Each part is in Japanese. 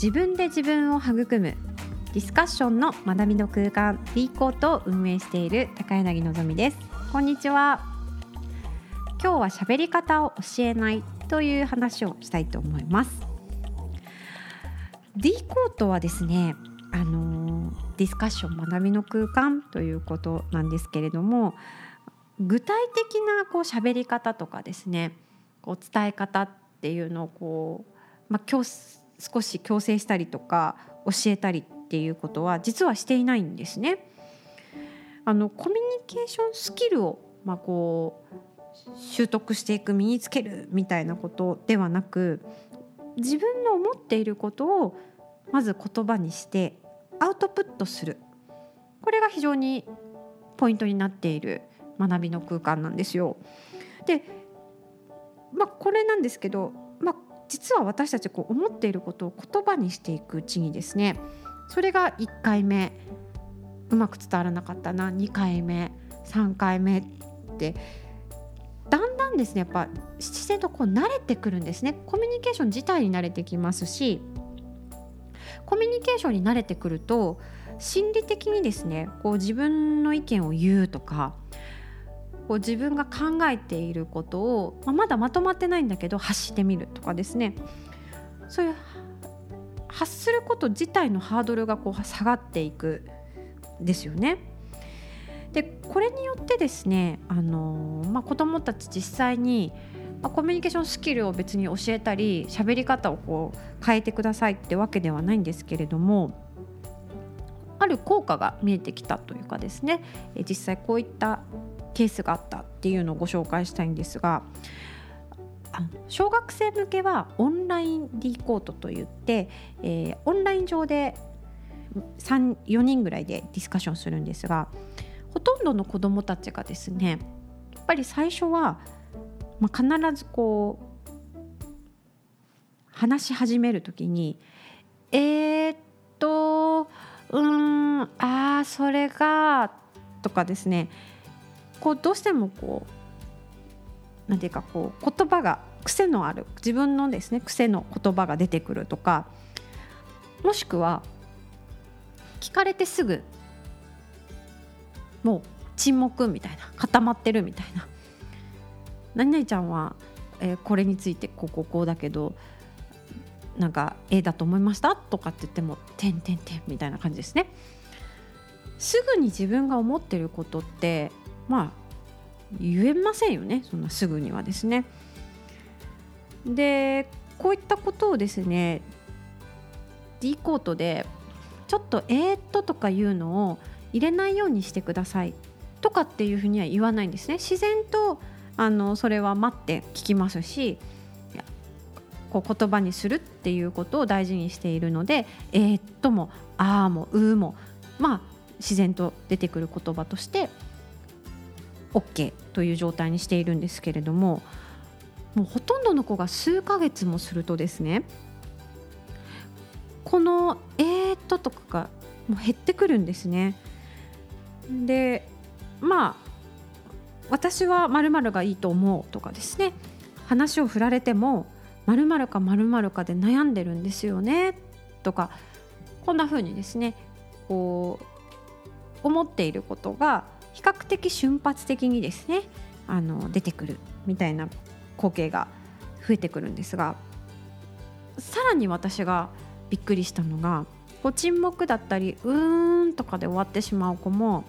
自分で自分を育む。ディスカッションの学びの空間。D コートを運営している高柳のぞみです。こんにちは。今日は喋り方を教えないという話をしたいと思います。D コートはですねあのディスカッション学びの空間ということなんですけれども具体的なこう喋り方とかですねこう伝え方っていうのをこう、まあ、今日少し強制したりとか教えたりっていうことは実はしていないんですね。あのコミュニケーションスキルを、まあ、こう習得していく身につけるみたいなことではなく自分の思っていることをまず言葉にしてアウトプットするこれが非常にポイントになっている学びの空間なんですよ。でまあこれなんですけど、まあ、実は私たちこう思っていることを言葉にしていくうちにですねそれが1回目うまく伝わらなかったな2回目3回目ってだんだんですねやっぱ自然とこう慣れてくるんですね。コミュニケーション自体に慣れてきますしコミュニケーションに慣れてくると心理的にですねこう自分の意見を言うとかこう自分が考えていることを、まあ、まだまとまってないんだけど発してみるとかですねそういう発すること自体のハードルがこう下がっていくですよね。でこれによってですね、あのまあ、子どもたち実際に、まあ、コミュニケーションスキルを別に教えたり喋り方をこう変えてくださいってわけではないんですけれどもある効果が見えてきたというかですね実際こういったケースがあったっていうのをご紹介したいんですが小学生向けはオンライン D コートといって、えー、オンライン上で4人ぐらいでディスカッションするんですがほとんどの子どもたちがですねやっぱり最初は、まあ、必ずこう話し始める時に「えー、っとうんああそれが」とかですねこうどうしてもこうなんていうかこう言葉が癖のある自分のですね癖の言葉が出てくるとかもしくは聞かれてすぐもう沈黙みたいな固まってるみたいな何々ちゃんは、えー、これについてこうこうこうだけどなんか A だと思いましたとかって言っても「てんてんてん」みたいな感じですね。すぐに自分が思ってることってまあ言えませんよねそんなすぐにはですね。でこういったことをですね D コートでちょっと「えー、っと」とかいうのを入れないようにしてくださいとかっていうふうには言わないんですね。自然とあのそれは待って聞きますしこう言葉にするっていうことを大事にしているので「えー、っと」も「あー」も「うー」もまあ自然と出てくる言葉として OK という状態にしているんですけれどももうほとんどの子が数ヶ月もするとですねこの「えー、っと」とかがもう減ってくるんですね。でまあ私は〇〇がいいと思うとかですね話を振られても〇〇か〇〇かで悩んでるんですよねとかこんな風にですねこう思っていることが比較的瞬発的にですねあの出てくるみたいな光景が増えてくるんですがさらに私がびっくりしたのがこう沈黙だったりうーんとかで終わってしまう子も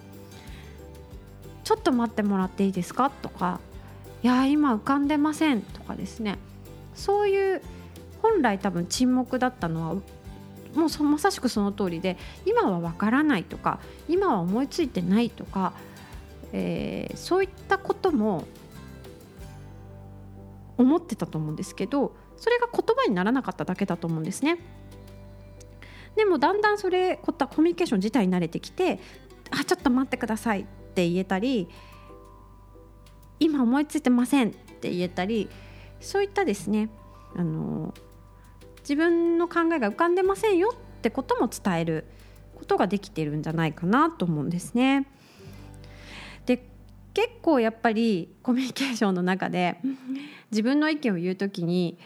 ちょっと待ってもらっていいですか？とかいや今浮かんでませんとかですね。そういう本来多分沈黙だったのはもうまさしくその通りで今はわからないとか今は思いついてないとかえー、そういったことも思ってたと思うんですけどそれが言葉にならなかっただけだと思うんですね。でもだんだんそれこったコミュニケーション自体に慣れてきて「あちょっと待ってください」って言えたり「今思いついてません」って言えたりそういったですねあの自分の考えが浮かんでませんよってことも伝えることができてるんじゃないかなと思うんですね。で結構やっぱりコミュニケーションの中で自分の意見を言う時に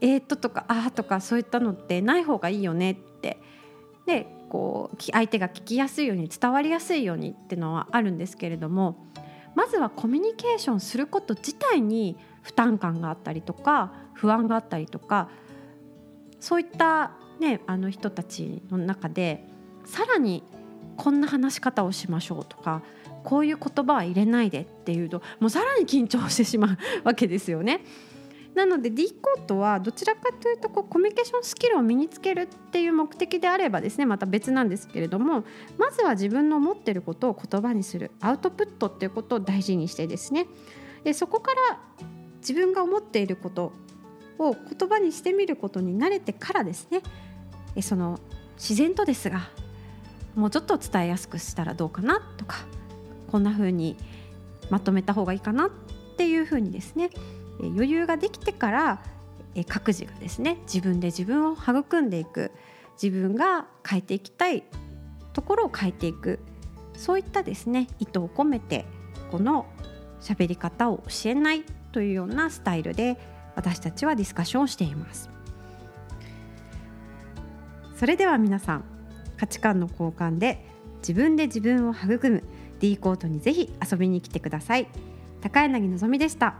えー、っととかあーとかそういったのってない方がいいよねってでこう相手が聞きやすいように伝わりやすいようにっていうのはあるんですけれどもまずはコミュニケーションすること自体に負担感があったりとか不安があったりとかそういった、ね、あの人たちの中でさらにこんな話し方をしましょうとかこういう言葉は入れないでっていうともうさらに緊張してしまうわけですよね。なので D コートはどちらかというとこうコミュニケーションスキルを身につけるっていう目的であればですねまた別なんですけれどもまずは自分の思ってることを言葉にするアウトプットっていうことを大事にしてですねでそこから自分が思っていることを言葉にしてみることに慣れてからですねその自然とですがもうちょっと伝えやすくしたらどうかなとかこんな風にまとめた方がいいかなっていう風にですね余裕ができてから各自がですね自分で自分を育んでいく自分が変えていきたいところを変えていくそういったですね意図を込めてこの喋り方を教えないというようなスタイルで私たちはディスカッションをしています。それでは皆さん価値観の交換で自分で自分を育む。D コートにぜひ遊びに来てください。高柳のぞみでした。